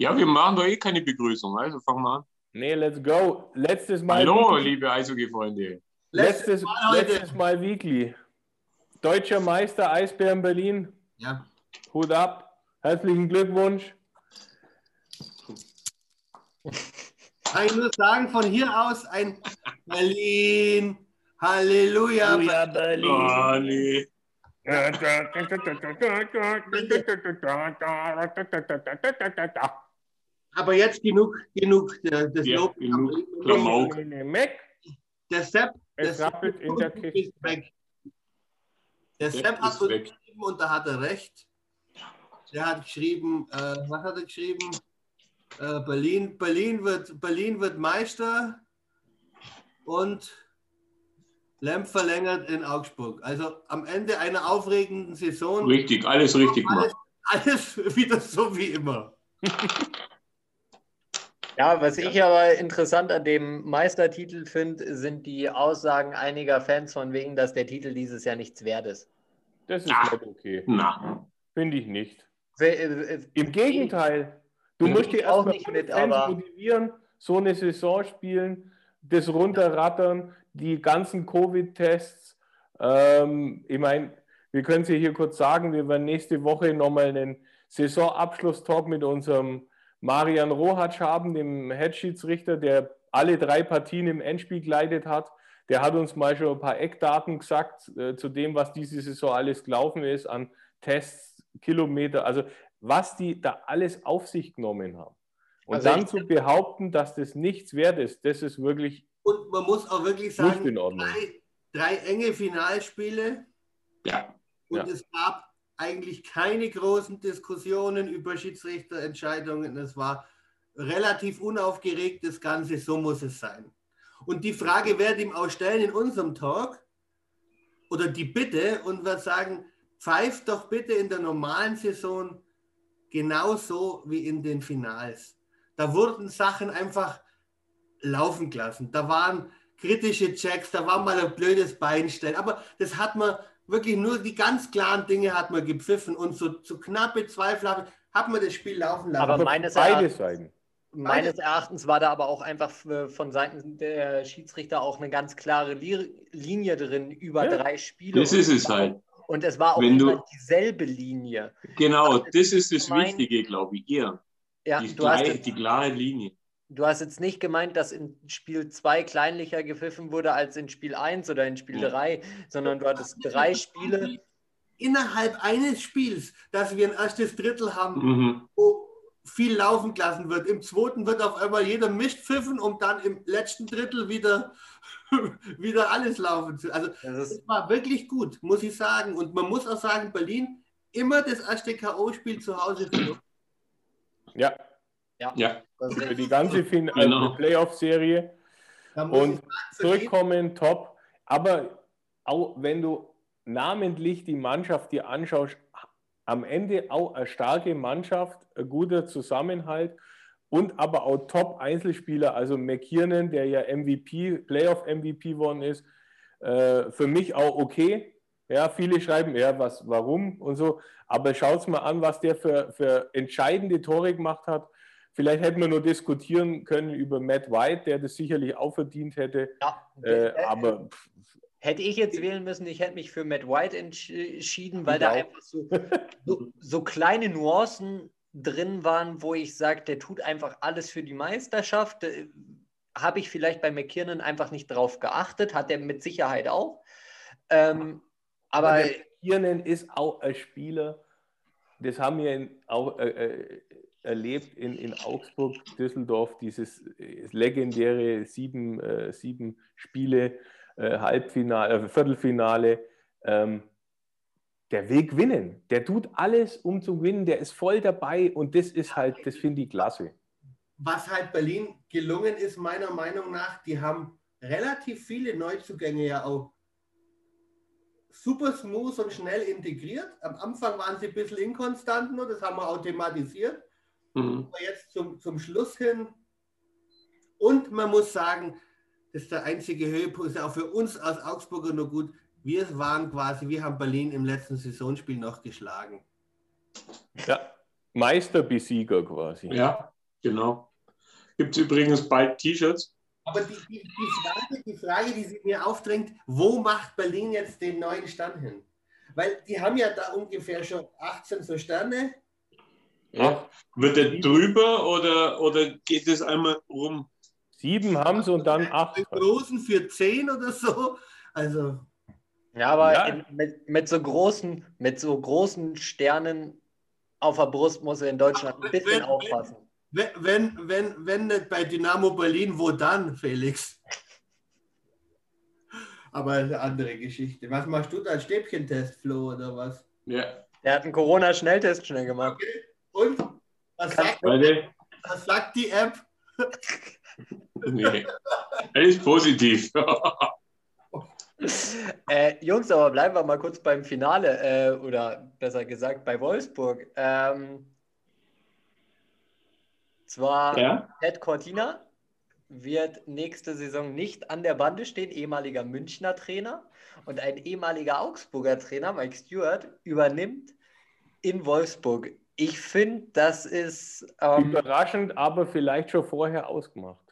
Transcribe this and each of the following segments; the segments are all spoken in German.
Ja, wir machen doch eh keine Begrüßung, also fangen wir an. Nee, let's go. Letztes Mal. Hallo, liebe Eishockey-Freunde. Letztes, letztes Mal Weekly. Deutscher Meister Eisbären Berlin. Ja. Hut ab. Herzlichen Glückwunsch. Kann ich nur sagen, von hier aus ein Berlin. Halleluja. Halleluja, Berlin. Oh, nee. Aber jetzt genug, genug äh, des Ja, Lobs. genug Klamauk. Mac. Der Sepp, der Sepp in der ist weg. Der Sepp Sepp hat uns weg. geschrieben und da hat er recht. Der hat geschrieben, äh, was hat er geschrieben? Äh, Berlin, Berlin, wird, Berlin wird Meister und Lemp verlängert in Augsburg. Also am Ende einer aufregenden Saison Richtig, alles richtig alles, gemacht. alles wieder so wie immer. Ja, was ich aber interessant an dem Meistertitel finde, sind die Aussagen einiger Fans von wegen, dass der Titel dieses Jahr nichts wert ist. Das ist Ah. nicht okay. Na, Finde ich nicht. Wer- äh, äh, Im Gegenteil. Du Ja. musst dir Auch erstmal nicht mit, Fans aber- motivieren, so eine Saison spielen, das runterrattern, die ganzen Covid-Tests. Ähm, ich meine, wir können es hier kurz sagen, wir werden nächste Woche nochmal einen Saisonabschluss-Talk mit unserem Marian Rohatsch haben, dem Headschiedsrichter, der alle drei Partien im Endspiel geleitet hat. Der hat uns mal schon ein paar Eckdaten gesagt äh, zu dem, was diese Saison alles gelaufen ist an Tests, Kilometer, also was die da alles auf sich genommen haben. Und Also dann zu behaupten, dass das nichts wert ist, das ist wirklich Und man muss auch wirklich sagen, drei, drei enge Finalspiele ja. und Ja. es gab eigentlich keine großen Diskussionen über Schiedsrichterentscheidungen. Es war relativ unaufgeregt, das Ganze, so muss es sein. Und die Frage werde ich ihm auch stellen in unserem Talk oder die Bitte und wir sagen, pfeift doch bitte in der normalen Saison genauso wie in den Finals. Da wurden Sachen einfach laufen gelassen. Da waren kritische Checks, da war mal ein blödes Beinstellen. Aber das hat man wirklich nur die ganz klaren Dinge hat man gepfiffen und so, so knappe Zweifel hat hat man das Spiel laufen lassen. Aber meines beide Erachtens- Seiten. Meines Erachtens war da aber auch einfach von Seiten der Schiedsrichter auch eine ganz klare Li Linie drin über Ja. drei Spiele. Das ist es halt. Und es war auch Wenn du- immer dieselbe Linie. Genau, das ist das Mein- Wichtige, glaube ich. Ihr. Ja, Die, du, hast klare, jetzt, die klare Linie. Du hast jetzt nicht gemeint, dass in Spiel 2 kleinlicher gepfiffen wurde als in Spiel 1 oder in Spiel Ja. 3, sondern du hattest drei Spiele. Innerhalb eines Spiels, dass wir ein erstes Drittel haben, Mhm. wo viel laufen gelassen wird. Im zweiten wird auf einmal jeder Mist pfiffen, um dann im letzten Drittel wieder, wieder alles laufen zu. Also Das es war wirklich gut, muss ich sagen. Und man muss auch sagen, Berlin immer das erste K.O.-Spiel zu Hause verloren. Ja, Ja, für die ganze fin Genau. Playoff-Serie. Und zurückkommen, top. Aber auch wenn du namentlich die Mannschaft dir anschaust, am Ende auch eine starke Mannschaft, ein guter Zusammenhalt und aber auch Top-Einzelspieler, also McKiernan, der ja MVP, Playoff-MVP geworden ist, äh, für mich auch okay. Ja, viele schreiben, ja, was, warum und so. Aber schaut mal an, was der für, für entscheidende Tore gemacht hat. Vielleicht hätten wir nur diskutieren können über Matt White, der das sicherlich auch verdient hätte. ja, Äh, aber Hätte ich jetzt wählen müssen, ich hätte mich für Matt White entsch- entschieden, weil Ich da einfach so, so, so kleine Nuancen drin waren, wo ich sage, der tut einfach alles für die Meisterschaft. Äh, Habe ich vielleicht bei McKiernan einfach nicht drauf geachtet, hat er mit Sicherheit auch. Ähm, aber Aber der Kiernan ist auch ein Spieler, das haben wir auch äh, äh, erlebt in, in Augsburg, Düsseldorf, dieses äh, legendäre sieben, äh, sieben Spiele, äh, Halbfinale, äh, Viertelfinale. Ähm, der will gewinnen. Der tut alles, um zu gewinnen. Der ist voll dabei und das ist halt, das finde ich klasse. was halt Berlin gelungen ist, meiner Meinung nach, die haben relativ viele Neuzugänge ja auch super smooth und schnell integriert. Am Anfang waren sie ein bisschen inkonstant, nur das haben wir automatisiert. Mhm. Jetzt zum, zum Schluss hin. Und man muss sagen, das ist der einzige Höhepunkt, ist auch für uns als Augsburger nur gut. Wir waren quasi, wir haben Berlin im letzten Saisonspiel noch geschlagen. Ja, Meisterbesieger quasi. Ja, genau. Gibt es übrigens bald T-Shirts? Aber die, die, die, Frage, die Frage, die sich mir aufdrängt, wo macht Berlin jetzt den neuen Stand hin? Weil die haben ja da ungefähr schon 18 so Sterne. Ja. Wird der drüber oder, oder geht es einmal rum? Sieben haben sie und dann acht. Den großen für zehn oder so. Also. Ja, aber ja. In, mit, mit, so großen, mit so großen Sternen auf der Brust muss er in Deutschland ein bisschen wenn, aufpassen. Wenn, wenn, wenn, wenn nicht bei Dynamo Berlin, wo dann, Felix? Aber eine andere Geschichte. Was machst du da? Stäbchentest, Flo, oder was? Ja. Der hat einen Corona-Schnelltest schnell gemacht. Okay. Und? Was sagt, was sagt die App? nee. Er ist positiv. äh, Jungs, aber bleiben wir mal kurz beim Finale äh, oder besser gesagt bei Wolfsburg. Ähm, zwar ja? Ted Cortina wird nächste Saison nicht an der Bande stehen, ehemaliger Münchner Trainer. Und ein ehemaliger Augsburger Trainer, Mike Stewart, übernimmt in Wolfsburg. Ich finde, das ist. Ähm, Überraschend, aber vielleicht schon vorher ausgemacht.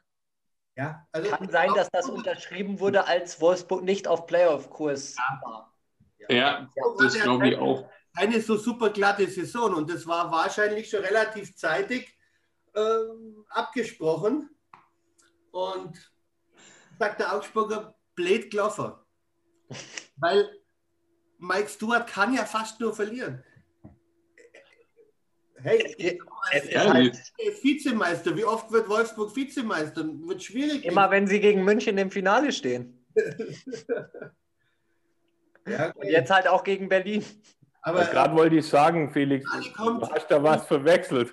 Ja, also Kann sein, dass das unterschrieben wurde, als Wolfsburg nicht auf Playoff-Kurs war. Ja, ja das glaube ich auch. Eine so super glatte Saison und das war wahrscheinlich schon relativ zeitig äh, abgesprochen. Und sagt der Augsburger, blöd gelaufen. Weil Mike Stewart kann ja fast nur verlieren. Hey, es ist halt Vizemeister. Wie oft wird Wolfsburg Vizemeister? Wird schwierig. Immer wenn sie gegen München im Finale stehen. ja, okay. Und jetzt halt auch gegen Berlin. Aber gerade wollte ich sagen, Felix, du hast da was verwechselt.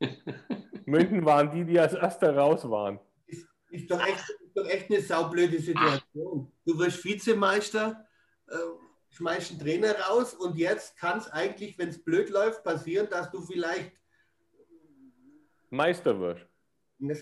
München waren die, die als erster raus waren. Ist, ist, doch, echt, ist doch echt eine saublöde Situation. Du wirst Vizemeister. Äh, schmeißt einen Trainer raus und jetzt kann es eigentlich, wenn es blöd läuft, passieren, dass du vielleicht Meister wirst.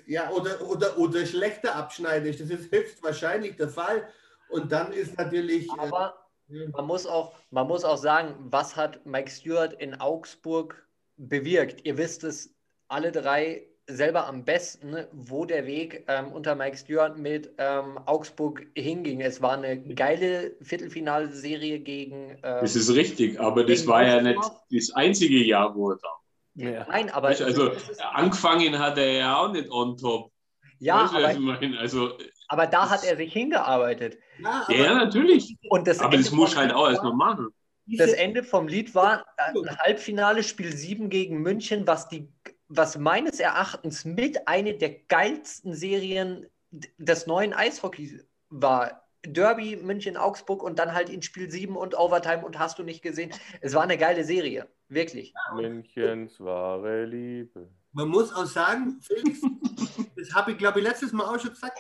Ja, oder, oder, oder schlechter abschneidest. Das ist höchstwahrscheinlich der Fall. Und dann ist natürlich. Äh, Aber äh, man, muss auch, man muss auch sagen, was hat Mike Stewart in Augsburg bewirkt? Ihr wisst es alle drei selber am besten, wo der Weg ähm, unter Mike Stewart mit ähm, Augsburg hinging. Es war eine geile Viertelfinalserie gegen. Ähm, das ist richtig, aber das war ja nicht das einzige Jahr, wo er da. Ja. Nein, aber. Also, angefangen hat er ja auch nicht on top. Ja, aber, also, aber da hat er sich hingearbeitet. Ja, ja natürlich. Und das aber das muss halt auch erstmal machen. Das Ende vom Lied war ein Halbfinale, Spiel 7 gegen München, was die was meines Erachtens mit eine der geilsten Serien des neuen Eishockeys war. Derby, München, Augsburg und dann halt in Spiel 7 und Overtime und hast du nicht gesehen. Es war eine geile Serie, wirklich. Münchens wahre Liebe. Man muss auch sagen, Felix, das habe ich glaube ich letztes Mal auch schon gesagt,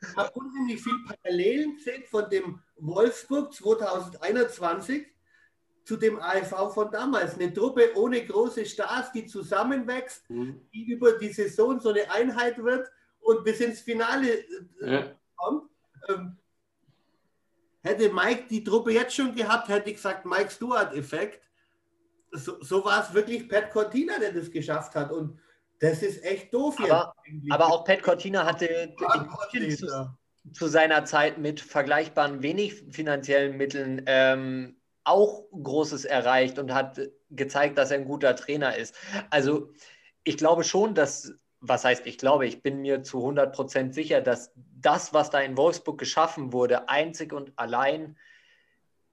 ich habe unheimlich viel Parallelen gesehen von dem Wolfsburg 2021 zu dem AFV von damals. Eine Truppe ohne große Stars, die zusammenwächst, mhm. die über die Saison so eine Einheit wird und bis ins Finale äh, ja. kommt. Ähm, hätte Mike die Truppe jetzt schon gehabt, hätte ich gesagt, Mike Stewart-Effekt. So, so war es wirklich Pat Cortina, der das geschafft hat. Und das ist echt doof aber, Aber auch Pat Cortina hatte zu, zu, seiner Zeit mit vergleichbaren wenig finanziellen Mitteln ähm, auch Großes erreicht und hat gezeigt, dass er ein guter Trainer ist. Also ich glaube schon, dass, was heißt ich glaube, ich bin mir zu 100 Prozent sicher, dass das, was da in Wolfsburg geschaffen wurde, einzig und allein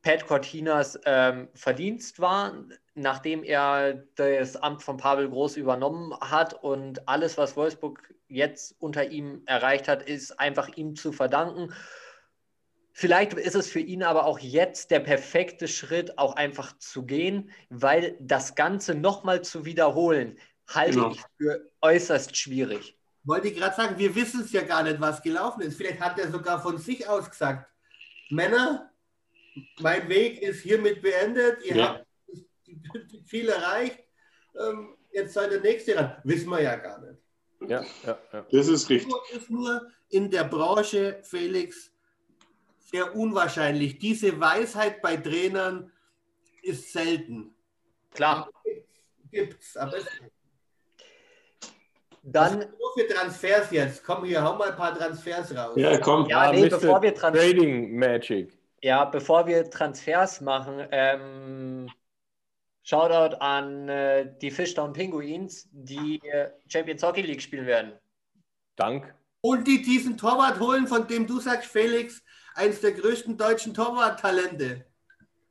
Pat Cortinas ähm, Verdienst war, nachdem er das Amt von Pavel Groß übernommen hat und alles, was Wolfsburg jetzt unter ihm erreicht hat, ist einfach ihm zu verdanken. Vielleicht ist es für ihn aber auch jetzt der perfekte Schritt, auch einfach zu gehen, weil das Ganze nochmal zu wiederholen, halte genau. ich für äußerst schwierig. Wollte ich gerade sagen, wir wissen es ja gar nicht, was gelaufen ist. Vielleicht hat er sogar von sich aus gesagt, Männer, mein Weg ist hiermit beendet, ihr ja. habt viel erreicht, ähm, jetzt seid der Nächste ran. Wissen wir ja gar nicht. Ja, ja, ja. Das ist richtig. Das ist nur in der Branche, Felix, sehr unwahrscheinlich. Diese Weisheit bei Trainern ist selten. Klar. gibt's, aber es Dann, nur für Transfers jetzt. Komm hier, hau mal ein paar Transfers raus. Ja, komm. Ja, nee, bevor wir dran- Trading Magic. ja, bevor wir Transfers machen, ähm, Shoutout an äh, die Fishtown Pinguins, die äh, Champions Hockey League spielen werden. Dank. Und die diesen Torwart holen, von dem du sagst, Felix, eines der größten deutschen Torwarttalente.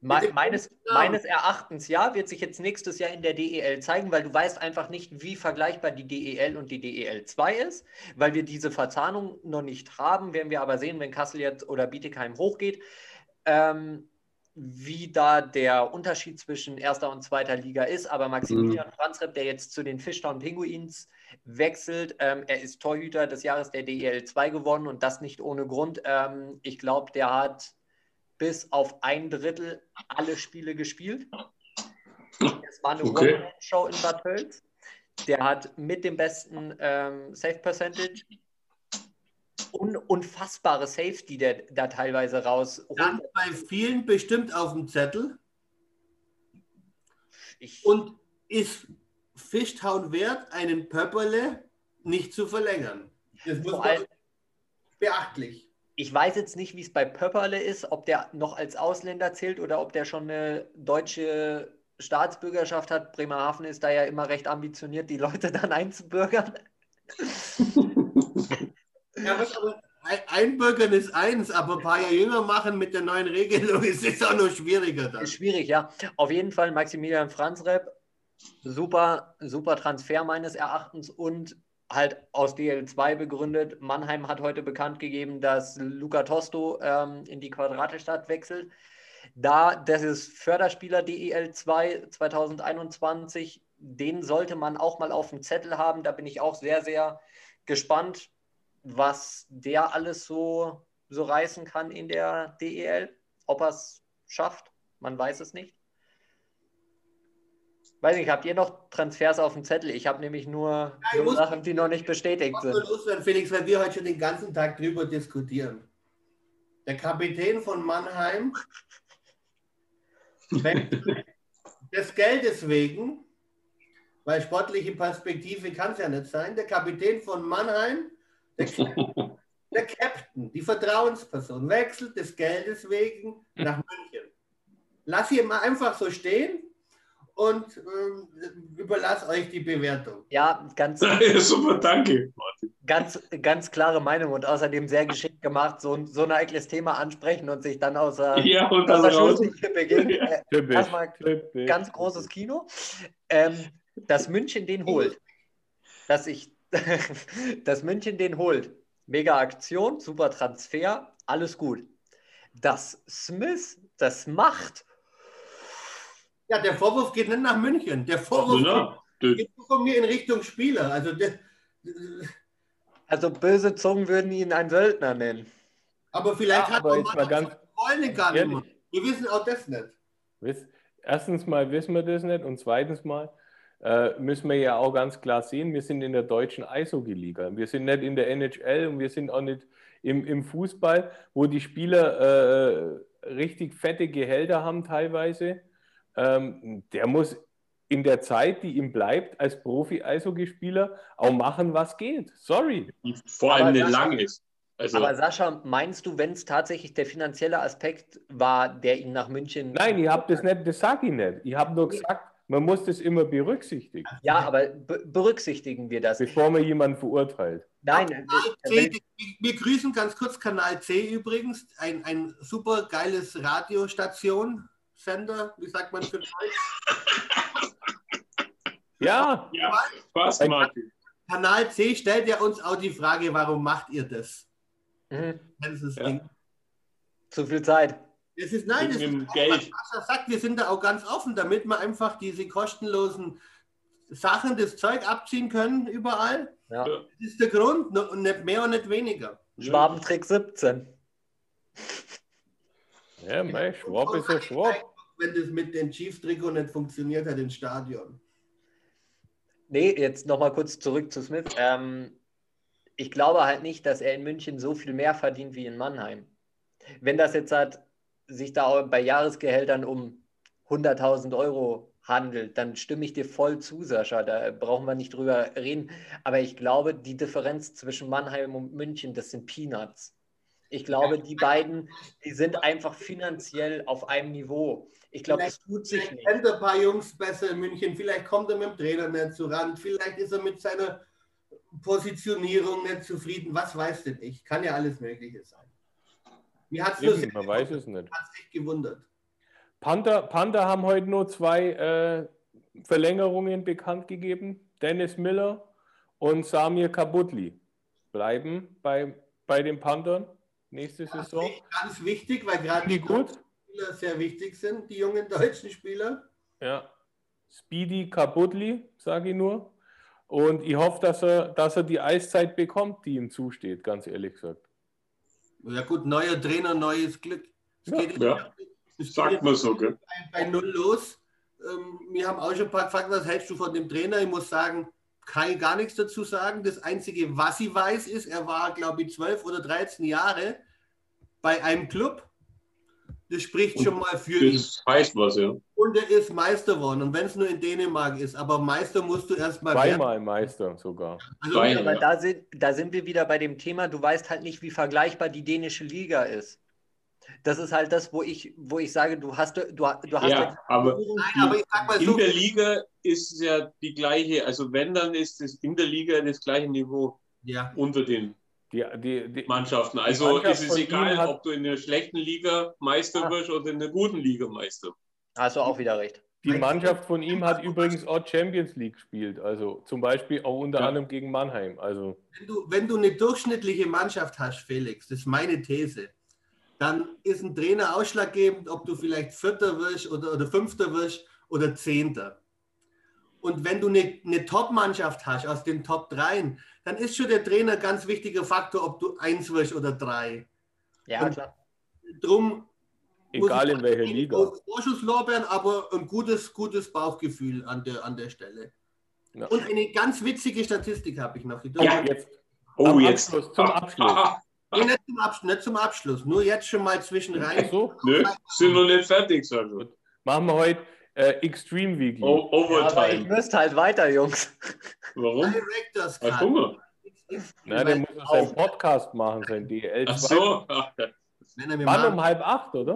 Me meines, meines Erachtens ja, wird sich jetzt nächstes Jahr in der DEL zeigen, weil du weißt einfach nicht, wie vergleichbar die DEL und die DEL 2 ist, weil wir diese Verzahnung noch nicht haben, werden wir aber sehen, wenn Kassel jetzt oder Bietigheim hochgeht, ähm, wie da der Unterschied zwischen erster und zweiter Liga ist. Aber Maximilian Franzrepp, der jetzt zu den Fishtown Pinguins wechselt, ähm, er ist Torhüter des Jahres der DEL 2 geworden und das nicht ohne Grund. Ähm, ich glaube, der hat bis auf ein Drittel alle Spiele gespielt. Es war eine Okay. One-Man-Show in Bad Tölz. Der hat mit dem besten ähm, Save Percentage un unfassbare Saves, die der da teilweise rausholt. Dann bei vielen bestimmt auf dem Zettel Ich, und ist Fischtown wert, einen Pöpperle nicht zu verlängern. Das muss man beachtlich. ich weiß jetzt nicht, wie es bei Pöpperle ist, ob der noch als Ausländer zählt oder ob der schon eine deutsche Staatsbürgerschaft hat. Bremerhaven ist da ja immer recht ambitioniert, die Leute dann einzubürgern. Ja, aber einbürgern ist eins, aber ein paar Jahre jünger machen mit der neuen Regelung ist es auch noch schwieriger dann. Ist schwierig, ja. Auf jeden Fall Maximilian Franzrep. Super, super Transfer meines Erachtens und halt aus DL2 begründet. Mannheim hat heute bekannt gegeben, dass Luca Tosto ähm, in die Quadratestadt wechselt. Da, das ist Förderspieler DEL2 2021, den sollte man auch mal auf dem Zettel haben. Da bin ich auch sehr, sehr gespannt, was der alles so, so reißen kann in der DEL. Ob er es schafft, man weiß es nicht. Weiß nicht, habt ihr noch Transfers auf dem Zettel? Ich habe nämlich nur, ich nur Sachen, die noch nicht bestätigt Was sind. soll loswerden, Felix, weil wir heute schon den ganzen Tag drüber diskutieren. Der Kapitän von Mannheim, wechselt des Geldes wegen, weil sportliche Perspektive kann es ja nicht sein, der Kapitän von Mannheim, der, der Captain, die Vertrauensperson, wechselt des Geldes wegen nach München. Lass hier mal einfach so stehen und ähm, überlass euch die Bewertung. Ja, ganz, Ja, super, danke. ganz, ganz klare Meinung und außerdem sehr geschickt gemacht, so, ein- so ein heikles Thema ansprechen und sich dann außer, Ja, und außer dann raus. Schusslinie begegnen. Äh, Typisch. Erstmal Typisch. ganz großes Kino. Ähm, dass München den holt. Dass ich, dass München den holt. Mega Aktion, super Transfer, alles gut. Dass Smith das macht, Ja, der Vorwurf geht nicht nach München. Der Vorwurf Ja, das- geht von mir in Richtung Spieler. Also der, also böse Zungen würden ihn einen Söldner nennen. aber vielleicht Ja, hat aber man ganz Freunde gar nicht mehr. Wir wissen auch das nicht. Erstens mal wissen wir das nicht und zweitens mal äh, müssen wir ja auch ganz klar sehen, wir sind in der deutschen Eishockey-Liga. Wir sind nicht in der NHL und wir sind auch nicht im, im Fußball, wo die Spieler äh, richtig fette Gehälter haben teilweise. Ähm, der muss in der Zeit, die ihm bleibt, als Profi-Eishockeyspieler auch machen, was geht. Sorry. vor allem Aber nicht das- lang ist. Also, Aber Sascha, meinst du, wenn es tatsächlich der finanzielle Aspekt war, der ihn nach München. Nein, ich habe das nicht, das sage ich nicht. Ich habe nur gesagt, man muss das immer berücksichtigen, Ja, aber be berücksichtigen wir das. bevor man jemanden verurteilt. Nein, Kanal C, wir grüßen ganz kurz Kanal C übrigens. Ein, ein super geiles Radiostation. Sender, wie sagt man für Deutsch? Ja, ja, passt, Martin. Kanal C stellt ja uns auch die Frage, warum macht ihr das? mhm. Das ist das Ja. Ding. zu viel Zeit. Es ist, nein, es ist Geld. was sagt, wir sind da auch ganz offen, damit wir einfach diese kostenlosen Sachen, das Zeug abziehen können überall. Ja. Das ist der Grund, und nicht mehr und nicht weniger. Schwabentrick 17. ja mei, Schwab ist ein Schwab. Wenn das mit dem Chiefs-Trikot nicht funktioniert hat im Stadion. Nee, jetzt nochmal kurz zurück zu Smith. Ähm, ich glaube halt nicht, dass er in München so viel mehr verdient wie in Mannheim. Wenn das jetzt halt sich da bei Jahresgehältern um 100.000 Euro handelt, dann stimme ich dir voll zu, Sascha. Da brauchen wir nicht drüber reden. Aber ich glaube, die Differenz zwischen Mannheim und München, das sind Peanuts. Ich glaube, die beiden, die sind einfach finanziell auf einem Niveau. Ich glaube, es tut sich nicht. Kennt ein paar Jungs besser in München. Vielleicht kommt er mit dem Trainer nicht zu Rand. Vielleicht ist er mit seiner Positionierung nicht zufrieden. Was weiß denn ich? Kann ja alles Mögliche sein. Mir hat Eben, man weiß es nicht. Hat sich gewundert. Panther, Panther haben heute nur zwei äh, Verlängerungen bekannt gegeben. Dennis Miller und Samir Kabutli bleiben bei, bei den Panthern nächste Ganz Saison. wichtig- Ganz wichtig, weil gerade Die gut? Spieler sehr wichtig sind, die jungen deutschen Spieler. Ja. Speedy Kabutli, sage ich nur. Und ich hoffe, dass er, dass er die Eiszeit bekommt, die ihm zusteht, ganz ehrlich gesagt. Ja gut, neuer Trainer, neues Glück. Es Ja, geht ja. es Sagt geht man so, gell? bei Null los. Ähm, wir haben auch schon ein paar gefragt, was hältst du von dem Trainer? Ich muss sagen, kann ich gar nichts dazu sagen. Das Einzige, was ich weiß, ist, er war, glaube ich, 12 oder 13 Jahre bei einem Club. Das spricht schon mal für ihn. Das heißt was, ja. Und er ist Meister geworden. Und wenn es nur in Dänemark ist, aber Meister musst du erstmal werden. Zweimal Meister sogar. Also. Aber Ja. da sind, da sind wir wieder bei dem Thema, du weißt halt nicht, wie vergleichbar die dänische Liga ist. Das ist halt das, wo ich, wo ich sage, du hast, du, du hast Ja, aber Nein, aber ich sag mal so, in der Liga ist es ja die gleiche, also wenn, dann ist es in der Liga das gleiche Niveau ja. unter den Die, die, die, Mannschaften. Also Mannschaft ist es egal, hat- ob du in der schlechten Liga Meister Ah. wirst oder in der guten Liga Meister. hast du auch wieder recht. die Mannschaft von ihm hat übrigens auch Champions League gespielt. Also zum Beispiel auch unter Ja. anderem gegen Mannheim. Also Wenn du, wenn du eine durchschnittliche Mannschaft hast, Felix, das ist meine These, dann ist ein Trainer ausschlaggebend, ob du vielleicht Vierter wirst oder, oder Fünfter wirst oder Zehnter. Und wenn du eine, eine Top-Mannschaft hast aus den Top 3, dann ist schon der Trainer ein ganz wichtiger Faktor, ob du eins wirst oder drei. Ja, Und- klar. Drum muss egal in welcher Liga. Vorschusslorbeeren, aber ein gutes, gutes Bauchgefühl an der, an der Stelle. Ja. Und eine ganz witzige Statistik habe ich noch. Die Ja. Jetzt Oh, jetzt. Abschluss, zum Abschluss. Nee, nicht, zum Abschluss, nicht zum Abschluss, nur jetzt schon mal zwischen rein. so, Nö, sind noch nicht fertig, Sascha. machen wir heute äh, Extreme Weekly. O Ja, aber ich Overtime. müsste halt weiter, Jungs. Warum? Directors Cut. Hunger? Na, der muss doch seinen Podcast machen, sein DL2. Ach so. Wann mal, um halb acht, oder?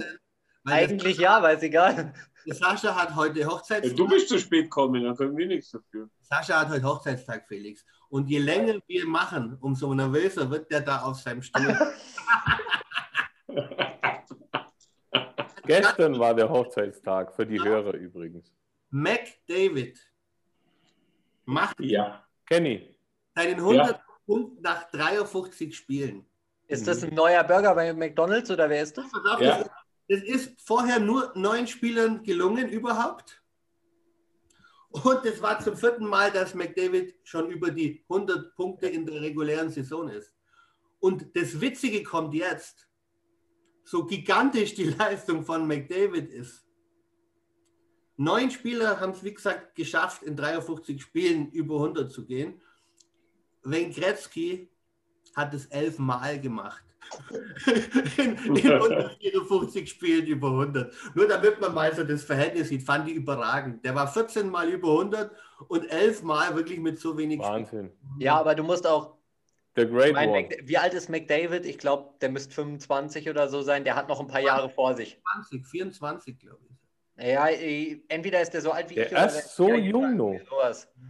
Weil Eigentlich ja, aber ist egal. Sascha hat heute Hochzeitstag. Du bist zu spät gekommen, dann können wir nichts dafür. Sascha hat heute Hochzeitstag, Felix. Und je länger wir machen, umso nervöser wird der da auf seinem Stuhl. Gestern war der Hochzeitstag für die Hörer übrigens. Mac David macht Ja. Kenny, seinen 100 Punkt nach 53 Spielen. Ist das ein neuer Burger bei McDonalds oder wer ist das? Ja. Das, ist, vorher nur neun Spielern gelungen überhaupt. Und es war zum vierten Mal, dass McDavid schon über die 100 Punkte in der regulären Saison ist. Und das Witzige kommt jetzt. So gigantisch die Leistung von McDavid ist. Neun Spieler haben es, wie gesagt, geschafft, in 53 Spielen über 100 zu gehen. Wayne Gretzky hat es elfmal gemacht. In, in 154 Spielen über 100. Nur damit man mal so das Verhältnis sieht, fand ich überragend. Der war 14 Mal über 100 und 11 Mal wirklich mit so wenig Wahnsinn. Ja, aber du musst auch. The Great Mein One. Wie alt ist McDavid? Ich glaube, der müsste 25 oder so sein. Der hat noch ein paar Jahre vor sich. 20, 24, glaube ich. Ja, entweder ist der so alt wie Der ich oder ist der so ja, jung noch.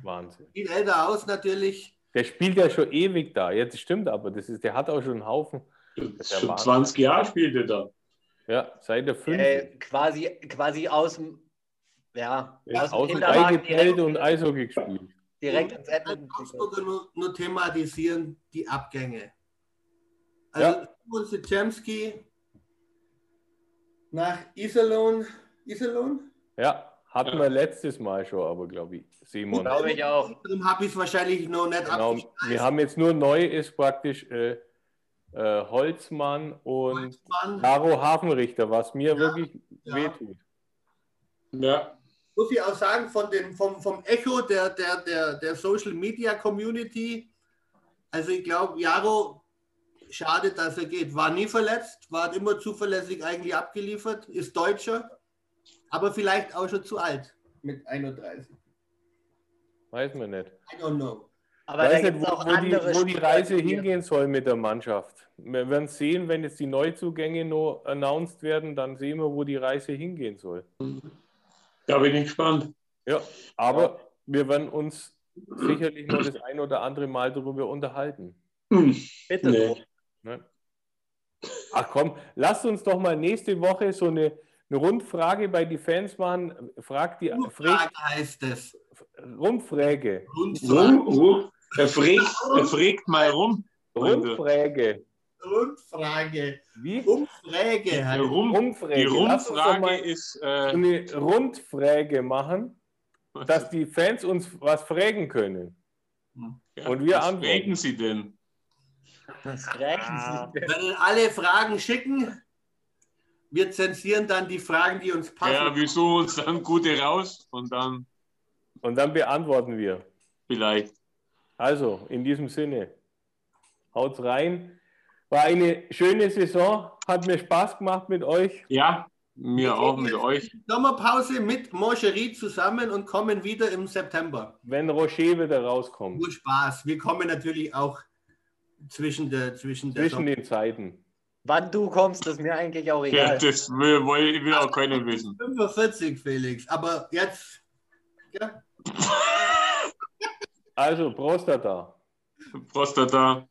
Wahnsinn. Sieht älter aus natürlich. Der spielt ja schon ewig da. Jetzt stimmt aber, das ist, der hat auch schon einen Haufen. Ja Schon Wahnsinn. 20 Jahre spielt er da. Ja, seit der 5. Äh, quasi, quasi aus dem, ja, aus dem Außen Kinderwagen und Eishockey gespielt. direkt ins Edmonton. Augsburger nur, nur thematisieren die Abgänge. Also Simon Sitemski nach Iserlohn. Iserlohn? Ja, hatten Ja. wir letztes Mal schon, aber glaube ich, Simon. Glaube ich auch. Darum habe ich es wahrscheinlich noch nicht Genau, wir haben jetzt nur neu ist praktisch äh, äh, Holzmann und Mann. Caro Hafenrichter, was mir Ja, wirklich ja. wehtut. Ja. muss ich auch sagen, von dem, vom, vom Echo der, der, der, der Social Media Community. Also ich glaube, Jaro, schade, dass er geht. War nie verletzt, war immer zuverlässig eigentlich abgeliefert, ist Deutscher, aber vielleicht auch schon zu alt. mit 31. Weiß man nicht. I don't know. Aber weiß da nicht, wo, wo, die, wo die Reise die- hingehen soll mit der Mannschaft. Wir werden sehen, wenn jetzt die Neuzugänge noch announced werden, dann sehen wir, wo die Reise hingehen soll. Da bin ich gespannt. Ja, aber wir werden uns sicherlich noch das ein oder andere Mal darüber unterhalten. Hm. Bitte Nee. Ne? Ach komm, lasst uns doch mal nächste Woche so eine, eine Rundfrage bei die Fans machen. Fragt die Frage fragt, heißt es. Rundfrage. Rundfrage. Er fragt, er fragt mal rum. Rundfrage. Rundfrage. Wie? Umfrage Die, rum, Rundfrage. die Rumfrage ist. Äh, eine Rundfrage machen, dass die Fans uns was fragen können. ja, und wir was antworten. fragen Sie denn? Das fragen Ah. Sie. Wenn alle Fragen schicken, wir zensieren dann die Fragen, die uns passen. Ja, wir suchen uns dann gute raus und dann Und dann beantworten wir. vielleicht. Also, in diesem Sinne, haut's rein. War eine schöne Saison, hat mir Spaß gemacht mit euch. Ja, mir auch mit euch. Sommerpause mit Moncherie zusammen und kommen wieder im September. Wenn Rocher wieder rauskommt, Nur Spaß. Wir kommen natürlich auch zwischen der zwischen der zwischen den Zeiten. Wann du kommst, ist mir eigentlich auch Ja, egal. das will, will, will auch keiner wissen. 45, Felix. Aber jetzt ja, Also, Prostata. Prostata.